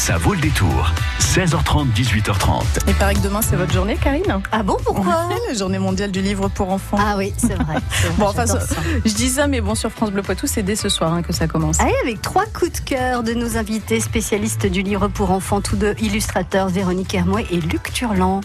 Ça vaut le détour. 16h30, 18h30. Il paraît que demain c'est votre journée, Karine. Ah bon, pourquoi La journée mondiale du livre pour enfants. Ah oui, c'est vrai. Bon, enfin, ça-. Je dis ça, mais bon, sur France Bleu Poitou, c'est dès ce soir hein, que ça commence. Allez, avec trois coups de cœur de nos invités spécialistes du livre pour enfants, tous deux illustrateurs, Véronique Hermouet et Luc Turlan.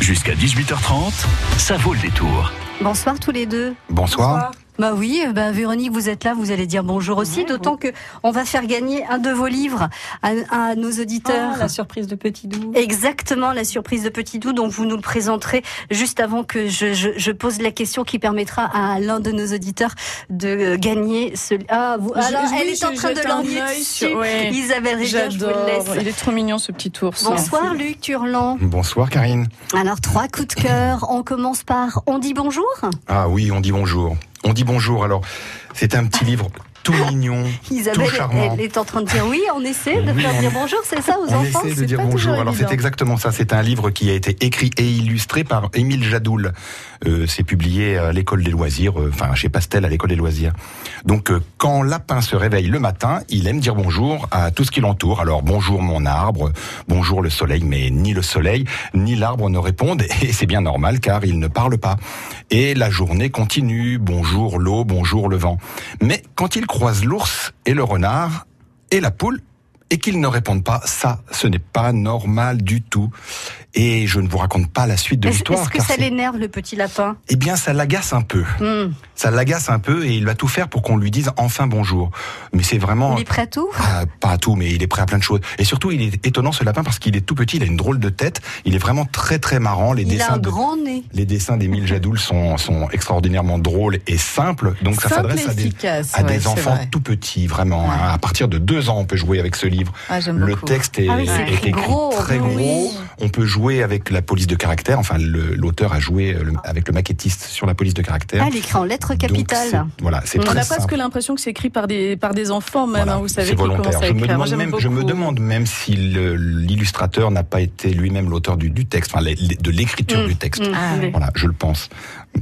Jusqu'à 18h30, ça vaut le détour. Bonsoir tous les deux. Bonsoir. Bah oui, bah Véronique, vous êtes là, vous allez dire bonjour aussi, d'autant que on va faire gagner un de vos livres à, à nos auditeurs. Ah, la surprise de Petit Doux. Exactement, la surprise de Petit Doux, donc vous nous le présenterez juste avant que je, je, je pose la question qui permettra à l'un de nos auditeurs de euh, gagner ce... Ah, vous... Je- alors, oui, elle est en train de dessus. ouais. Isabelle Rivière, je vous le laisse. Il est trop mignon ce petit ours. Bonsoir Luc Turlan. Bonsoir Karine. Alors trois coups de cœur. On commence par on dit bonjour? Ah oui, on dit bonjour. On dit bonjour. Alors, c'est un petit livre tout mignon, Isabelle, tout charmant. elle est en train de dire oui. On essaie de Oui, faire on- dire bonjour, c'est ça aux On enfants. essaie de dire bonjour. Alors c'est exactement ça. C'est un livre qui a été écrit et illustré par Émile Jadoul. Euh, c'est publié à l'école des loisirs, euh, enfin chez Pastel à l'école des loisirs. Donc euh, quand Lapin se réveille le matin, il aime dire bonjour à tout ce qui l'entoure. Alors bonjour mon arbre, bonjour le soleil, mais ni le soleil ni l'arbre ne répondent et c'est bien normal car il ne parle pas. Et la journée continue. Bonjour l'eau, bonjour le vent. Mais quand il croise l'ours et le renard et la poule, et qu'ils ne répondent pas, ça, ce n'est pas normal du tout. Et je ne vous raconte pas la suite de l'histoire. est-ce que ça l'énerve le petit lapin? Eh bien, ça l'agace un peu. Hmm. Ça l'agace un peu et il va tout faire pour qu'on lui dise enfin bonjour. Mais c'est vraiment... Il est prêt à tout? Ah, pas à tout, mais il est prêt à plein de choses. Et surtout, il est étonnant ce lapin parce qu'il est tout petit, il a une drôle de tête. Il est vraiment très très marrant. Les Il a dessins un de grand nez. les dessins d'Émile Jadoul sont, sont extraordinairement drôles et simples. Donc ça Simple s'adresse à des, efficace, à ouais, des enfants vrai. tout petits, vraiment. hein. À partir de deux ans, on peut jouer avec ce livre. Ah, Le beaucoup. texte est, Ah oui, est écrit écrit gros, très oui. gros. On peut jouer avec la police de caractère. Enfin, l'auteur a joué euh, le- avec le maquettiste sur la police de caractère. Ah, il écrit en lettres capitales. Voilà, c'est On a presque l'impression que c'est écrit par des, par des enfants, même, Voilà, hein, vous savez, c'est qui commencent volontaire. à Je me, écrire. Demande même, je me beaucoup. demande même si l'illustrateur n'a pas été lui-même l'auteur du, du texte, enfin, de l'écriture Mm. du texte. Hmm. Ah. Voilà, je le pense.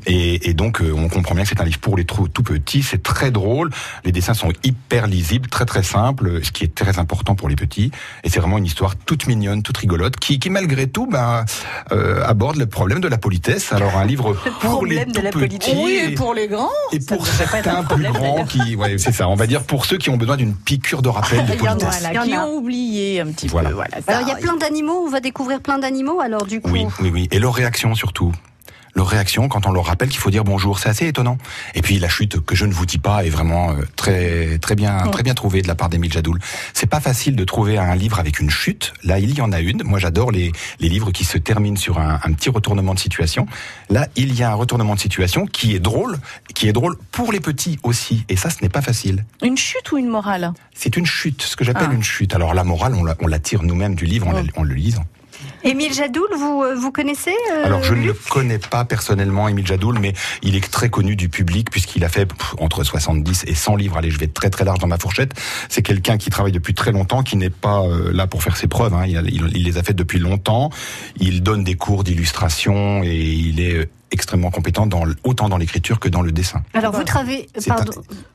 Et, et donc, euh, on comprend bien que c'est un livre pour les tout petits. C'est très drôle. Les dessins sont hyper lisibles, très très simples, ce qui est très important pour les petits. Et c'est vraiment une histoire toute mignonne, toute rigolote, qui, qui malgré tout, ben, euh, aborde le problème de la politesse. Alors, un livre pour les problème de tout la petits. politesse. Oui, et- et pour les grands. et Ça pour certains plus problème, grands qui, ouais, c'est ça. On va dire pour ceux qui ont besoin d'une piqûre de rappel de politesse. Voilà, qui a. ont oublié un petit Voilà. peu. Voilà, ça Alors il y a plein d'animaux, on va découvrir plein d'animaux alors du coup. Oui, oui, oui. Et leur réaction surtout. Leur réaction quand on leur rappelle qu'il faut dire bonjour, c'est assez étonnant. Et puis la chute que je ne vous dis pas est vraiment euh, très très bien très bien trouvée de la part d'Émile Jadoul. C'est pas facile de trouver un livre avec une chute. Là, il y en a une. Moi, j'adore les les livres qui se terminent sur un, un petit retournement de situation. Là, il y a un retournement de situation qui est drôle, qui est drôle pour les petits aussi. Et ça, ce n'est pas facile. Une chute ou une morale? C'est une chute, ce que j'appelle Ah. une chute. Alors la morale, on la, on la tire nous-mêmes du livre en, la- en le lisant. Émile Jadoul, vous, euh, vous connaissez euh, Alors je ne le connais pas personnellement, Émile Jadoul, mais il est très connu du public puisqu'il a fait pff, entre 70 et 100 livres. Allez, je vais être très très large dans ma fourchette. C'est quelqu'un qui travaille depuis très longtemps, qui n'est pas euh, là pour faire ses preuves. hein. Il, a- il- il les a fait depuis longtemps. Il donne des cours d'illustration et il est extrêmement compétent dans, autant dans l'écriture que dans le dessin. Alors vous travaillez, pardon,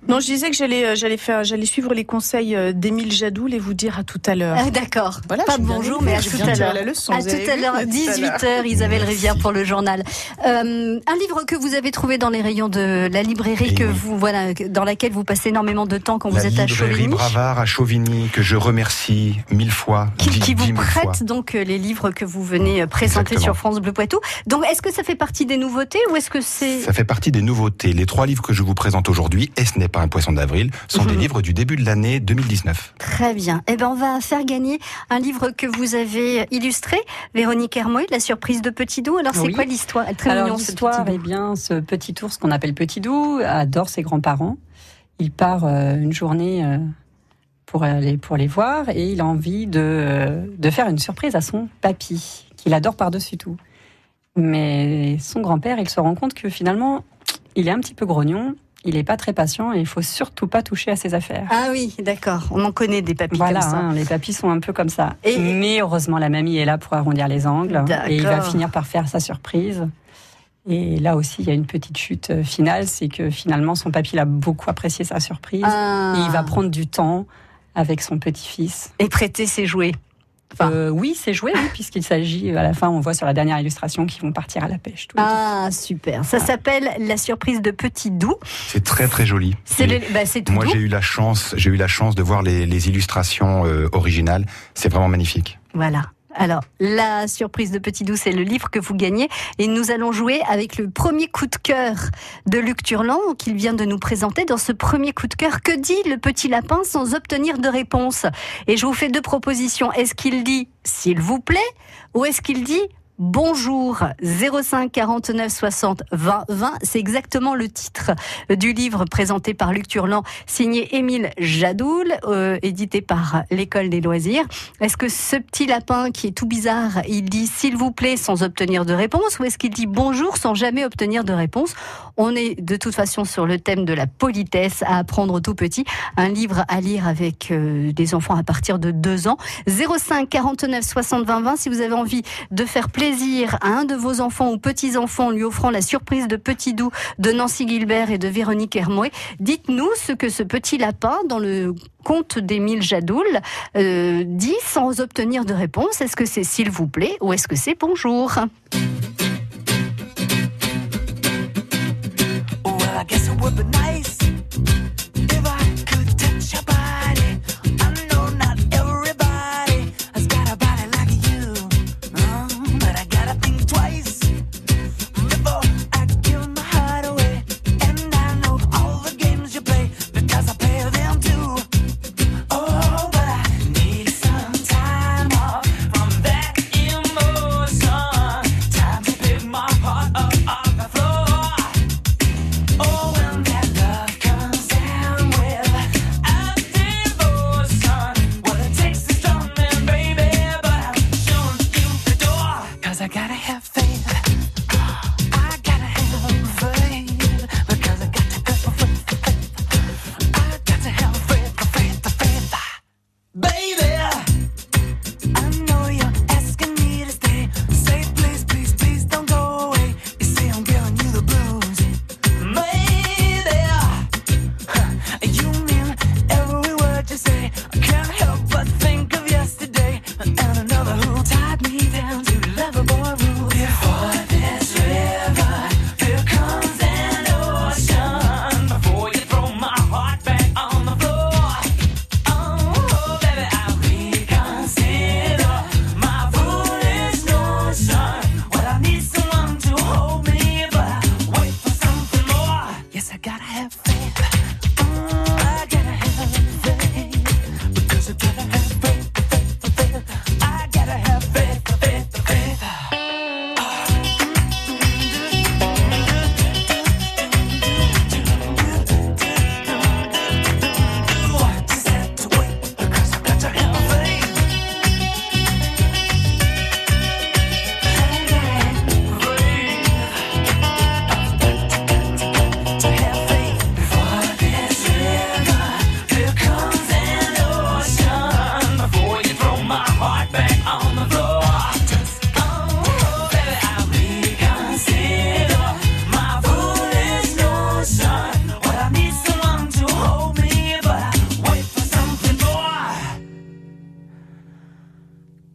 Non, je disais que j'allais, euh, j'allais faire, j'allais suivre les conseils euh, d'Émile Jadoul et vous dire à tout à l'heure. Ah, d'accord. Voilà, pas bonjour, mais à tout à l'heure. la leçon, À tout à l'heure, à tout à 18h, Isabelle Merci. Rivière pour le journal. Euh, un livre que vous avez trouvé dans les rayons de la librairie que oui. vous voilà, dans laquelle vous passez énormément de temps quand La vous êtes à librairie Chauvigny. Bravard à Chauvigny, que je remercie mille fois, Qui, dix- qui dix vous fois. prête donc les livres que vous venez présenter Exactement. sur France Bleu Poitou. Donc est-ce que ça fait partie des nouveautés ou est-ce que c'est Ça fait partie des nouveautés. Les trois livres que je vous présente aujourd'hui, et ce n'est pas un poisson d'avril, sont des Mhm. livres du début de l'année 2019. Très bien. Eh ben, on va faire gagner un livre que vous avez illustré, Véronique Hermoy, La surprise de Petit Doux. Alors, c'est Oui. quoi l'histoire? Alors mignon, ce l'histoire, eh bien, ce petit ours qu'on appelle Petit Doux adore ses grands-parents. Il part euh, une journée euh, pour aller pour les voir et il a envie de euh, de faire une surprise à son papy qu'il adore par-dessus tout. Mais son grand-père, il se rend compte que finalement, il est un petit peu grognon, il n'est pas très patient et il faut surtout pas toucher à ses affaires. Ah oui, d'accord. On en connaît des papis Voilà, comme ça. hein, les papis sont un peu comme ça. Et- Mais heureusement, la mamie est là pour arrondir les angles. Et il va finir par faire sa surprise. Et là aussi, il y a une petite chute euh, finale, c'est que finalement, son papy il a beaucoup apprécié sa surprise. Ah. Et il va prendre du temps avec son petit-fils. Et prêter ses jouets. Enfin, Euh, oui, c'est joué, oui, puisqu'il s'agit, à la fin, on voit sur la dernière illustration qu'ils vont partir à la pêche. tous les. Ah, super. Ça s'appelle La surprise de Petit Doux. C'est très très joli. C'est bah, c'est tout Moi, j'ai eu la chance, j'ai eu la chance de voir les, les illustrations euh, originales. C'est vraiment magnifique. Voilà. Alors, la surprise de Petit Doux, c'est le livre que vous gagnez. Et nous allons jouer avec le premier coup de cœur de Luc Turlan, qu'il vient de nous présenter. Dans ce premier coup de cœur, que dit le petit lapin sans obtenir de réponse? Et je vous fais deux propositions. Est-ce qu'il dit s'il vous plaît ou est-ce qu'il dit Bonjour 05 49 60 20 20, c'est exactement le titre du livre présenté par Luc Turlan, signé Émile Jadoul, euh, édité par l'École des loisirs. Est-ce que ce petit lapin qui est tout bizarre, il dit s'il vous plaît sans obtenir de réponse ou est-ce qu'il dit bonjour sans jamais obtenir de réponse? On est de toute façon sur le thème de la politesse à apprendre tout petit, un livre à lire avec euh, des enfants à partir de 2 ans. 05 49 60 20 20 si vous avez envie de faire plaisir à un de vos enfants ou petits-enfants en lui offrant la surprise de Petit Doux de Nancy Gilbert et de Véronique Hermouet, dites-nous ce que ce petit lapin dans le conte d'Émile Jadoul euh, dit sans obtenir de réponse. Est-ce que c'est s'il vous plaît ou est-ce que c'est bonjour?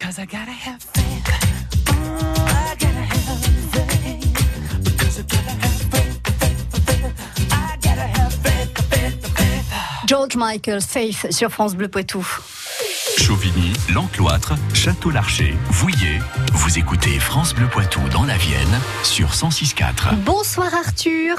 Cause I gotta have faith. I gotta have faith. Because I gotta have faith, faith, faith. I gotta have faith, faith, faith. George Michael, Faith sur France Bleu Poitou. Chauvigny, L'Encloître, Château-Larcher, Vouillé. Vous écoutez France Bleu Poitou dans la Vienne sur 106.4. Bonsoir Arthur,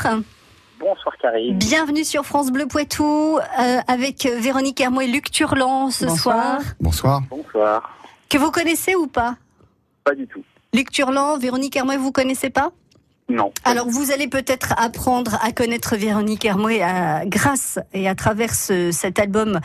Bonsoir Carrie. bienvenue sur France Bleu Poitou euh, avec Véronique Hermouet et Luc Turlan ce Bonsoir. soir. Bonsoir. Bonsoir. Que vous connaissez ou pas Pas du tout. Luc Turlan, Véronique Hermouet, vous connaissez pas Non. Alors vous allez peut-être apprendre à connaître Véronique Hermouet à- grâce et à travers ce- cet album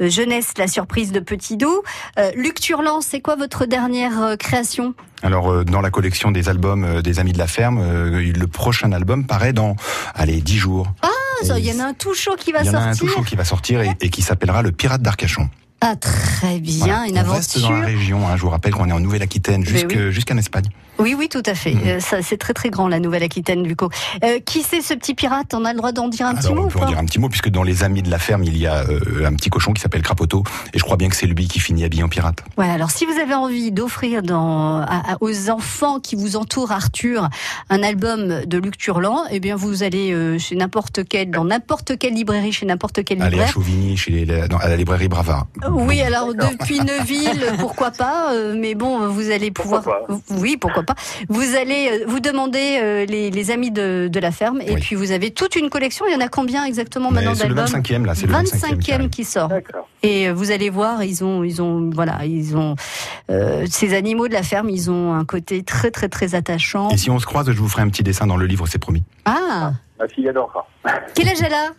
euh, Jeunesse, la surprise de Petit Doux. Euh, Luc Turlan, c'est quoi votre dernière euh, création Alors, euh, dans la collection des albums euh, des Amis de la Ferme, euh, le prochain album paraît dans, allez, 10 jours. Ah, Il y en a un tout chaud qui va Il y en a un sortir. tout chaud qui va sortir et, et qui s'appellera Le Pirate d'Arcachon. Ah, très bien, Voilà. une on reste dans la région. hein. Je vous rappelle qu'on est en Nouvelle-Aquitaine jusqu'en Espagne. Oui, oui, tout à fait. Mhm. Euh, ça, c'est très très grand, la Nouvelle-Aquitaine, Luco. Euh, qui c'est ce petit pirate? On a le droit d'en dire un petit mot on ou peut en dire un petit mot, puisque dans les amis de la ferme, il y a euh, un petit cochon qui s'appelle Crapoto, et je crois bien que c'est lui qui finit habillé en pirate. Ouais, alors si vous avez envie d'offrir dans, à- à- aux enfants qui vous entourent, Arthur, un album de Luc Turlan, eh bien vous allez euh, chez n'importe quel, dans n'importe quelle librairie, chez n'importe quel Allez à. Chauvigny, chez les- dans- à la librairie Brava. Oui, alors depuis Neuville, pourquoi pas, euh, mais bon, vous allez pouvoir. Pourquoi Oui, pourquoi pas. Vous allez euh, vous demander euh, les, les amis de, de la ferme, et Oui. puis vous avez toute une collection. Il y en a combien exactement Mais maintenant c'est le d'albums 25e, là, c'est le 25e. qui 25e arrive. qui sort. Et euh, vous allez voir, ils ont, ils ont, voilà, ils ont euh, ces animaux de la ferme, ils ont un côté très, très, très attachant. Et si on se croise, je vous ferai un petit dessin dans le livre, c'est promis. Ah, Ma fille adorera. quel âge elle a?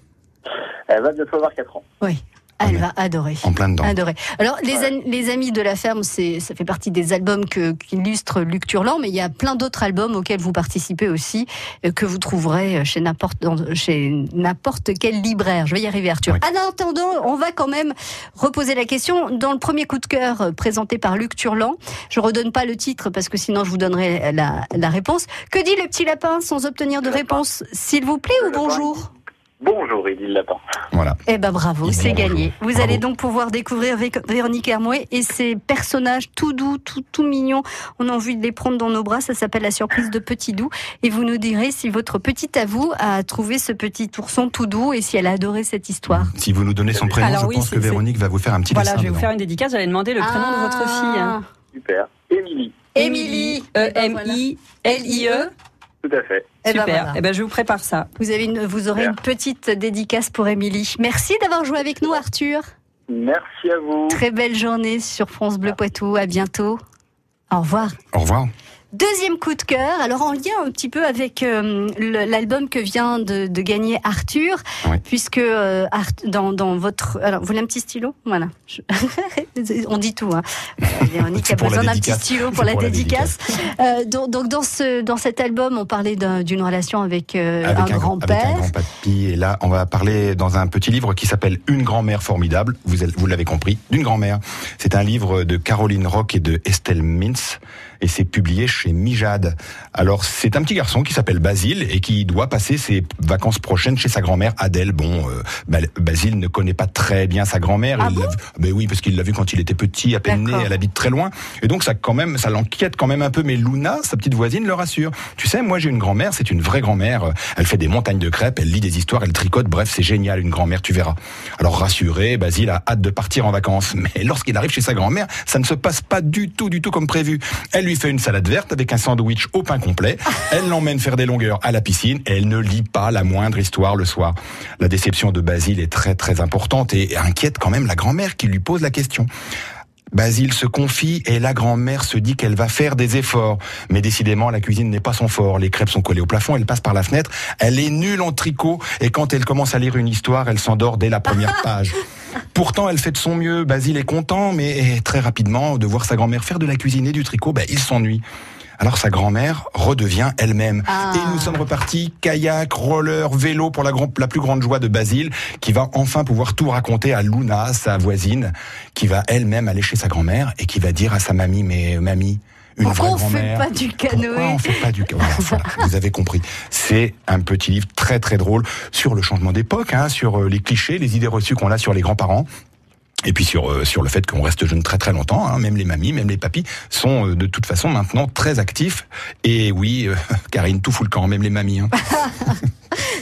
Elle va bientôt avoir 4 ans. Oui, elle va adorer. En plein dedans. Adorer. Alors, les, Ouais. an- les amis de la ferme, c'est, ça fait partie des albums que, qu'illustre Luc Turlan, mais il y a plein d'autres albums auxquels vous participez aussi, euh, que vous trouverez chez n'importe, chez n'importe quel libraire. Je vais y arriver, Arthur. Oui. Ah non, attendons, on va quand même reposer la question. Dans le premier coup de cœur euh, présenté par Luc Turlan, je redonne pas le titre parce que sinon je vous donnerai la, la réponse. Que dit le petit lapin sans obtenir de réponse, s'il vous plaît, ou bonjour? Bonjour, il dit le lapin. Voilà. Eh ben bravo, c'est gagné. bonjour. Vous Bravo. allez donc pouvoir découvrir Vé- Véronique Hermouet et ses personnages tout doux, tout, tout mignons. On a envie de les prendre dans nos bras. Ça s'appelle La surprise de Petit Doux. Et vous nous direz si votre petite à vous a trouvé ce petit ourson tout doux et si elle a adoré cette histoire. Si vous nous donnez son prénom, Alors je oui, pense c'est- que c'est- Véronique va vous faire un petit Voilà, dessin. je vais vous faire une dédicace. J'allais demander le prénom de votre fille. hein. Super. Émilie. Émilie. E Eh ben voilà. E-M-I-L-I-E. Tout à fait. Eh ben Super. voilà. Eh ben, je vous prépare ça. Vous, avez une, vous aurez une petite dédicace pour Émilie. Merci d'avoir joué avec nous, Arthur. Merci à vous. Très belle journée sur France Bleu Poitou. À bientôt. Au revoir. Au revoir. Deuxième coup de cœur, alors en lien un petit peu avec euh, l'album que vient de, de gagner Arthur, Oui. puisque euh, Art- dans, dans votre... Alors, vous voulez un petit stylo? Voilà. Je- On dit tout. Hein. Voilà, Véronique a besoin d'un petit stylo pour la pour la dédicace. Euh, donc, donc dans, ce, dans cet album, on parlait d'un- d'une relation avec, euh, un avec, un, grand-père. grand papy. Et là, on va parler dans un petit livre qui s'appelle Une grand-mère formidable. Vous, vous l'avez compris, d'une grand-mère. C'est un livre de Caroline Rock et de Estelle Mintz. Et c'est publié chez Mijade. Alors, c'est un petit garçon qui s'appelle Basile et qui doit passer ses vacances prochaines chez sa grand-mère Adèle. Bon, euh, Ba- Basile ne connaît pas très bien sa grand-mère. Ah bon? ben oui, parce qu'il l'a vu quand il était petit, à peine né. Elle habite très loin. Et donc, ça quand même, ça l'enquiète quand même un peu. Mais Luna, sa petite voisine, le rassure. Tu sais, moi, j'ai une grand-mère. C'est une vraie grand-mère. Elle fait des montagnes de crêpes. Elle lit des histoires. Elle tricote. Bref, c'est génial, une grand-mère. Tu verras. Alors, rassuré, Basile a hâte de partir en vacances. Mais lorsqu'il arrive chez sa grand-mère, ça ne se passe pas du tout, du tout comme prévu. Elle lui fait une salade verte avec un sandwich au pain complet. Elle l'emmène faire des longueurs à la piscine et elle ne lit pas la moindre histoire le soir. La déception de Basile est très très importante et inquiète quand même la grand-mère qui lui pose la question. Basile se confie et la grand-mère se dit qu'elle va faire des efforts. Mais décidément, la cuisine n'est pas son fort. Les crêpes sont collées au plafond, elle passe par la fenêtre. Elle est nulle en tricot et quand elle commence à lire une histoire, elle s'endort dès la première page. Pourtant, elle fait de son mieux. Basile est content, mais très rapidement, de voir sa grand-mère faire de la cuisine et du tricot, ben, il s'ennuie. Alors sa grand-mère redevient elle-même. Ah. Et nous sommes repartis, kayak, roller, vélo pour la, la plus grande joie de Basile, qui va enfin pouvoir tout raconter à Luna, sa voisine, qui va elle-même aller chez sa grand-mère et qui va dire à sa mamie, mais mamie, une Pourquoi vraie on fait grand-mère. pas du Pourquoi canoë on fait pas du voilà, voilà, vous avez compris. C'est un petit livre très très drôle sur le changement d'époque, hein, sur euh, les clichés, les idées reçues qu'on a sur les grands-parents. Et puis sur euh, sur le fait qu'on reste jeune très très longtemps, hein, même les mamies, même les papis sont euh, de toute façon maintenant très actifs. Et oui, euh, Karine, tout fout le camp, même les mamies. hein.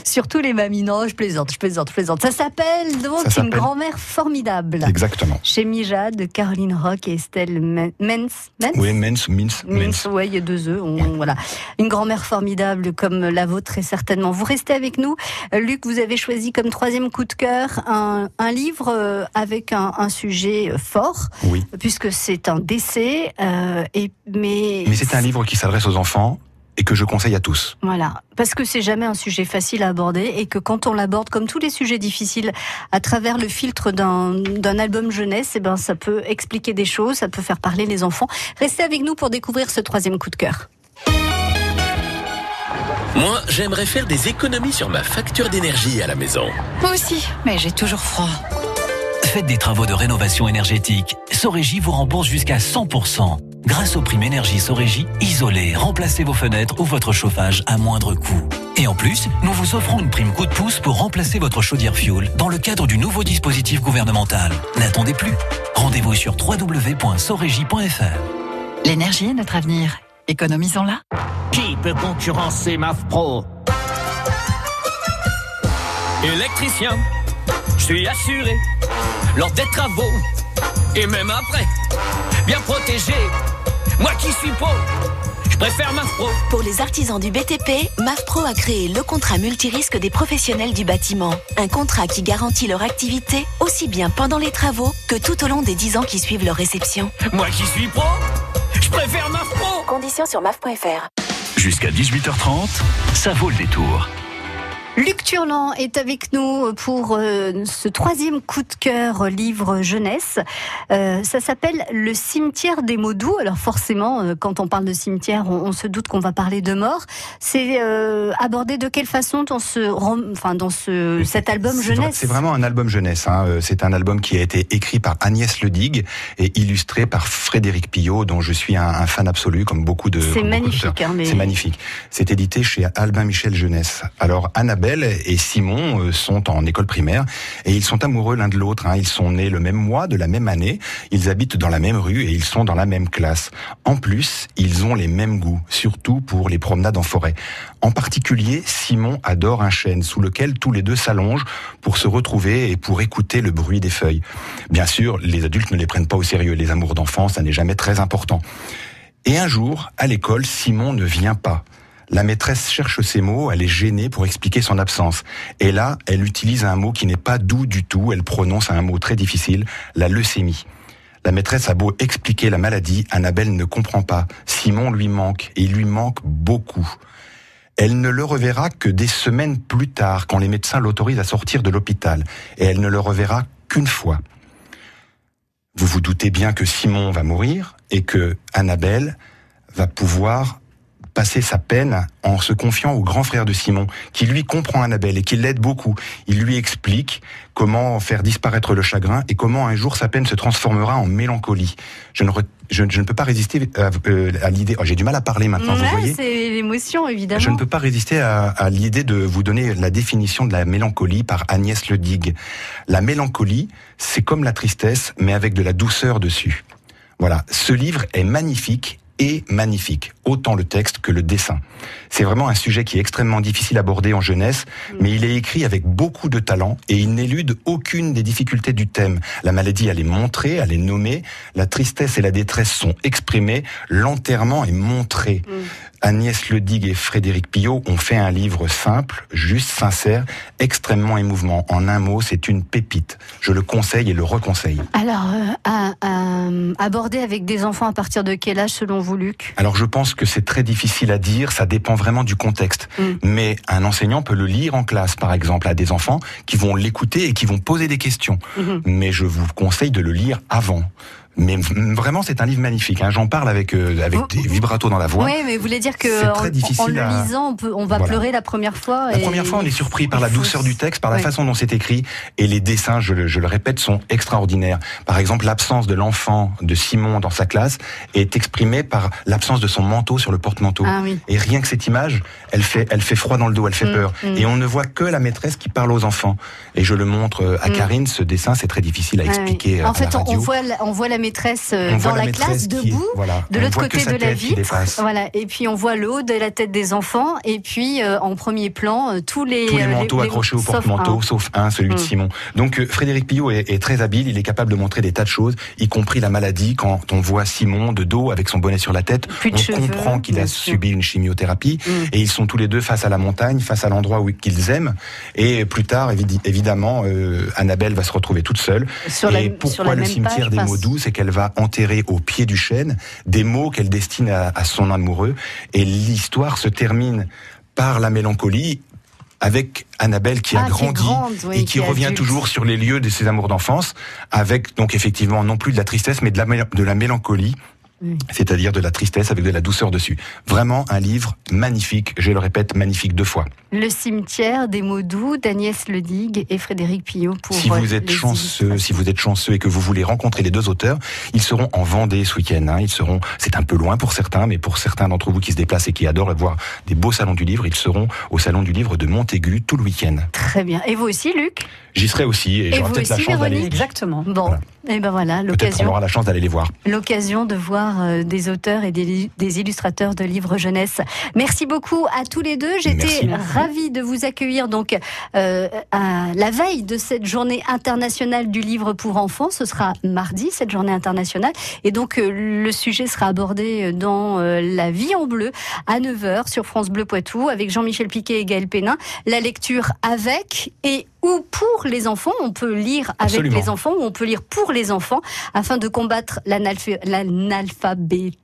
Surtout les mamies. Non, je plaisante, je plaisante, je plaisante. Ça s'appelle donc Ça Une grand-mère formidable. Exactement. Chez Mijade, de Caroline Rock et Estelle Men- Menz. Menz Oui, Mens, Mins, Mens. ouais, il y a deux œufs. on- Voilà, une grand-mère formidable comme la vôtre très certainement. Vous restez avec nous, Luc. Vous avez choisi comme troisième coup de cœur un, un livre avec un, un sujet euh, fort, Oui. puisque c'est un décès. euh, et mais Mais c'est un livre qui s'adresse aux enfants et que je conseille à tous. Voilà, parce que c'est jamais un sujet facile à aborder et que quand on l'aborde comme tous les sujets difficiles à travers le filtre d'un d'un album jeunesse, eh ben ça peut expliquer des choses, ça peut faire parler les enfants. Restez avec nous pour découvrir ce troisième coup de cœur. Moi, j'aimerais faire des économies sur ma facture d'énergie à la maison. Moi aussi, mais j'ai toujours froid. Faites des travaux de rénovation énergétique. Sorégie vous rembourse jusqu'à 100%. Grâce aux primes énergie Sorégie, isolez, remplacez vos fenêtres ou votre chauffage à moindre coût. Et en plus, nous vous offrons une prime coup de pouce pour remplacer votre chaudière fuel dans le cadre du nouveau dispositif gouvernemental. N'attendez plus. Rendez-vous sur www.sorégie.fr. L'énergie est notre avenir. Économisons-la. Qui peut concurrencer MAF Pro Électricien, je suis assuré lors des travaux et même après. Bien protégé, moi qui suis pro, je préfère MAF Pro. Pour les artisans du BTP, MAFPRO a créé le contrat multirisque des professionnels du bâtiment. Un contrat qui garantit leur activité aussi bien pendant les travaux que tout au long des 10 ans qui suivent leur réception. Moi qui suis pro, je préfère MAF Pro. Conditions sur MAF.fr. Jusqu'à 18h30, ça vaut le détour. Luc Turlan est avec nous pour euh, ce troisième coup de cœur euh, livre jeunesse. Euh, ça s'appelle Le cimetière des mots doux. Alors forcément, euh, quand on parle de cimetière, on, on se doute qu'on va parler de mort. C'est abordé de quelle façon dans ce, rom- enfin dans ce cet album jeunesse C'est vraiment un album jeunesse. hein. C'est un album qui a été écrit par Agnès Ledigue et illustré par Frédéric Pillot, dont je suis un, un fan absolu, comme beaucoup de. C'est magnifique, hein, mais- C'est magnifique. C'est édité chez Albin Michel Jeunesse. Alors Annabelle et Simon euh, sont en école primaire et ils sont amoureux l'un de l'autre. hein. Ils sont nés le même mois, de la même année. Ils habitent dans la même rue et ils sont dans la même classe. En plus, ils ont les mêmes goûts, surtout pour les promenades en forêt. En particulier, Simon adore un chêne sous lequel tous les deux s'allongent pour se retrouver et pour écouter le bruit des feuilles. Bien sûr, les adultes ne les prennent pas au sérieux. Les amours d'enfants, ça n'est jamais très important. Et un jour, à l'école, Simon ne vient pas. La maîtresse cherche ses mots, elle est gênée pour expliquer son absence. Et là, elle utilise un mot qui n'est pas doux du tout, elle prononce un mot très difficile, la leucémie. La maîtresse a beau expliquer la maladie, Annabelle ne comprend pas. Simon lui manque, et il lui manque beaucoup. Elle ne le reverra que des semaines plus tard, quand les médecins l'autorisent à sortir de l'hôpital. Et elle ne le reverra qu'une fois. Vous vous doutez bien que Simon va mourir et que Annabelle va pouvoir passer sa peine en se confiant au grand frère de Simon, qui lui comprend Annabelle et qui l'aide beaucoup. Il lui explique comment faire disparaître le chagrin et comment un jour sa peine se transformera en mélancolie. Je ne, re- je, je ne peux pas résister à, euh, à l'idée. oh, J'ai du mal à parler maintenant, vous voyez. c'est l'émotion évidemment. Je ne peux pas résister à, à l'idée de vous donner la définition de la mélancolie par Agnès Le Digue. La mélancolie, c'est comme la tristesse, mais avec de la douceur dessus. Voilà, ce livre est magnifique et magnifique, autant le texte que le dessin. C'est vraiment un sujet qui est extrêmement difficile à aborder en jeunesse, mais il est écrit avec beaucoup de talent et il n'élude aucune des difficultés du thème. La maladie, elle est montrée, elle est nommée, la tristesse et la détresse sont exprimées, l'enterrement est montré. Agnès Ledigue et Frédéric Pillot ont fait un livre simple, juste, sincère, extrêmement émouvant. En un mot, c'est une pépite. Je le conseille et le reconseille. Alors, euh, à, à, aborder avec des enfants à partir de quel âge selon vous, Luc? Alors je pense que c'est très difficile à dire, ça dépend vraiment du contexte. Mm. Mais un enseignant peut le lire en classe, par exemple, à des enfants qui vont l'écouter et qui vont poser des questions. Mhm. Mais je vous conseille de le lire avant. Mais vraiment, c'est un livre magnifique. hein. J'en parle avec euh, avec des vibratos dans la voix. Oui, mais vous voulez dire que en, très en difficile le à- lisant, on, peut, on va Voilà. pleurer la première fois. La première fois, on est surpris par la douceur du texte, par la Ouais. façon dont c'est écrit, et les dessins, je le, je le répète, sont extraordinaires. Par exemple, l'absence de l'enfant de Simon dans sa classe est exprimée par l'absence de son manteau sur le porte-manteau. Ah oui. Et rien que cette image, elle fait, elle fait froid dans le dos, elle fait Mm, peur. mm. Et on ne voit que la maîtresse qui parle aux enfants. Et je le montre euh, à Mm. Karine, ce dessin, c'est très difficile à Ah expliquer euh, En à fait, la on, radio. on voit la, on voit la maîtresse euh, On dans la classe, debout, voilà. de l'autre côté de la vitre. Voilà. Et puis on voit le haut de la tête des enfants, et puis euh, en premier plan, euh, tous les, tous les manteaux accrochés au sauf porte-manteau, sauf un, celui de Mm. Simon. Donc Frédéric Pillot est, est très habile, il est capable de montrer des tas de choses, y compris la maladie. Quand on voit Simon de dos avec son bonnet sur la tête, on cheveux, comprend qu'il a sûr. subi une chimiothérapie. Mm. Et ils sont tous les deux face à la montagne, face à l'endroit qu'ils aiment. Et plus tard, évi- évidemment, euh, Annabelle va se retrouver toute seule. Sur et la- sur pourquoi la le cimetière page, des mots doux, c'est qu'elle va enterrer au pied du chêne des mots qu'elle destine à, à son amoureux. Et l'histoire se termine par la mélancolie avec Annabelle qui Ah, a qui est grandi grande, oui, et qui, revient adulte. toujours sur les lieux de ses amours d'enfance, avec donc effectivement non plus de la tristesse, mais de la, de la mélancolie. C'est-à-dire de la tristesse avec de la douceur dessus. Vraiment un livre magnifique, je le répète, magnifique deux fois. Le cimetière des mots doux d'Agnès Ledigue et Frédéric Pillot pour Si vous euh, êtes chanceux, si vous êtes chanceux et que vous voulez rencontrer les deux auteurs, ils seront en Vendée ce week-end. hein. Ils seront, c'est un peu loin pour certains, mais pour certains d'entre vous qui se déplacent et qui adorent voir des beaux salons du livre, ils seront au salon du livre de Montaigu tout le week-end. Très bien. Et vous aussi, Luc? J'y serai aussi et, Et j'aurai peut-être la chance d'aller. Exactement. Bon, et ben voilà, l'occasion. aura la chance d'aller les voir. L'occasion de voir euh, des auteurs et des, des illustrateurs de livres jeunesse. Merci beaucoup à tous les deux. J'étais ravie de vous accueillir donc euh, à la veille de cette journée internationale du livre pour enfants. Ce sera mardi cette journée internationale et donc euh, le sujet sera abordé dans euh, La vie en bleu à 9h sur France Bleu Poitou avec Jean-Michel Piquet et Gaël Pénin. La lecture avec et ou pour les enfants. On peut lire avec Absolument. les enfants ou on peut lire pour les enfants afin de combattre l'analpha- l'analphabétisme.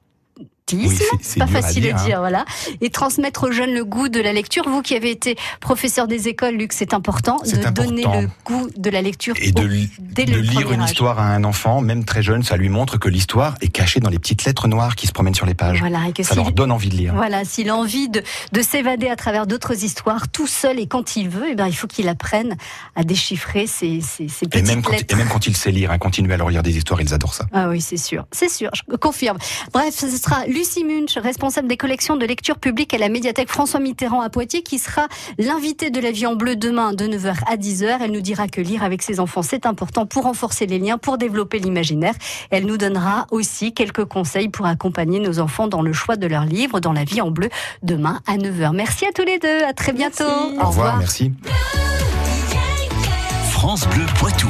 Oui, c'est- pas à facile dire, à hein. dire, voilà. Et transmettre aux jeunes le goût de la lecture. Vous qui avez été professeur des écoles, Luc, c'est important de donner le goût de la lecture Et de, au- li- dès de le lire une âge. histoire à un enfant, même très jeune, ça lui montre que l'histoire est cachée dans les petites lettres noires qui se promènent sur les pages. Voilà, et que ça s'il- leur donne envie de lire. Voilà, s'il a envie de, de s'évader à travers d'autres histoires, tout seul et quand il veut, eh ben, il faut qu'il apprenne à déchiffrer ces, ces, ces Et petites même, quand, lettres. et même quand il sait lire, hein, continuer à leur lire des histoires, ils adorent ça. Ah oui, c'est sûr, c'est sûr, je confirme. Bref, ce sera Lucie Munch, responsable des collections de lecture publique à la médiathèque François Mitterrand à Poitiers, qui sera l'invitée de la vie en bleu demain de 9h à 10h. Elle nous dira que lire avec ses enfants, c'est important pour renforcer les liens, pour développer l'imaginaire. Elle nous donnera aussi quelques conseils pour accompagner nos enfants dans le choix de leurs livres, dans la vie en bleu, demain à 9h. Merci à tous les deux, à très bientôt. Au revoir, merci. France Bleu Poitou.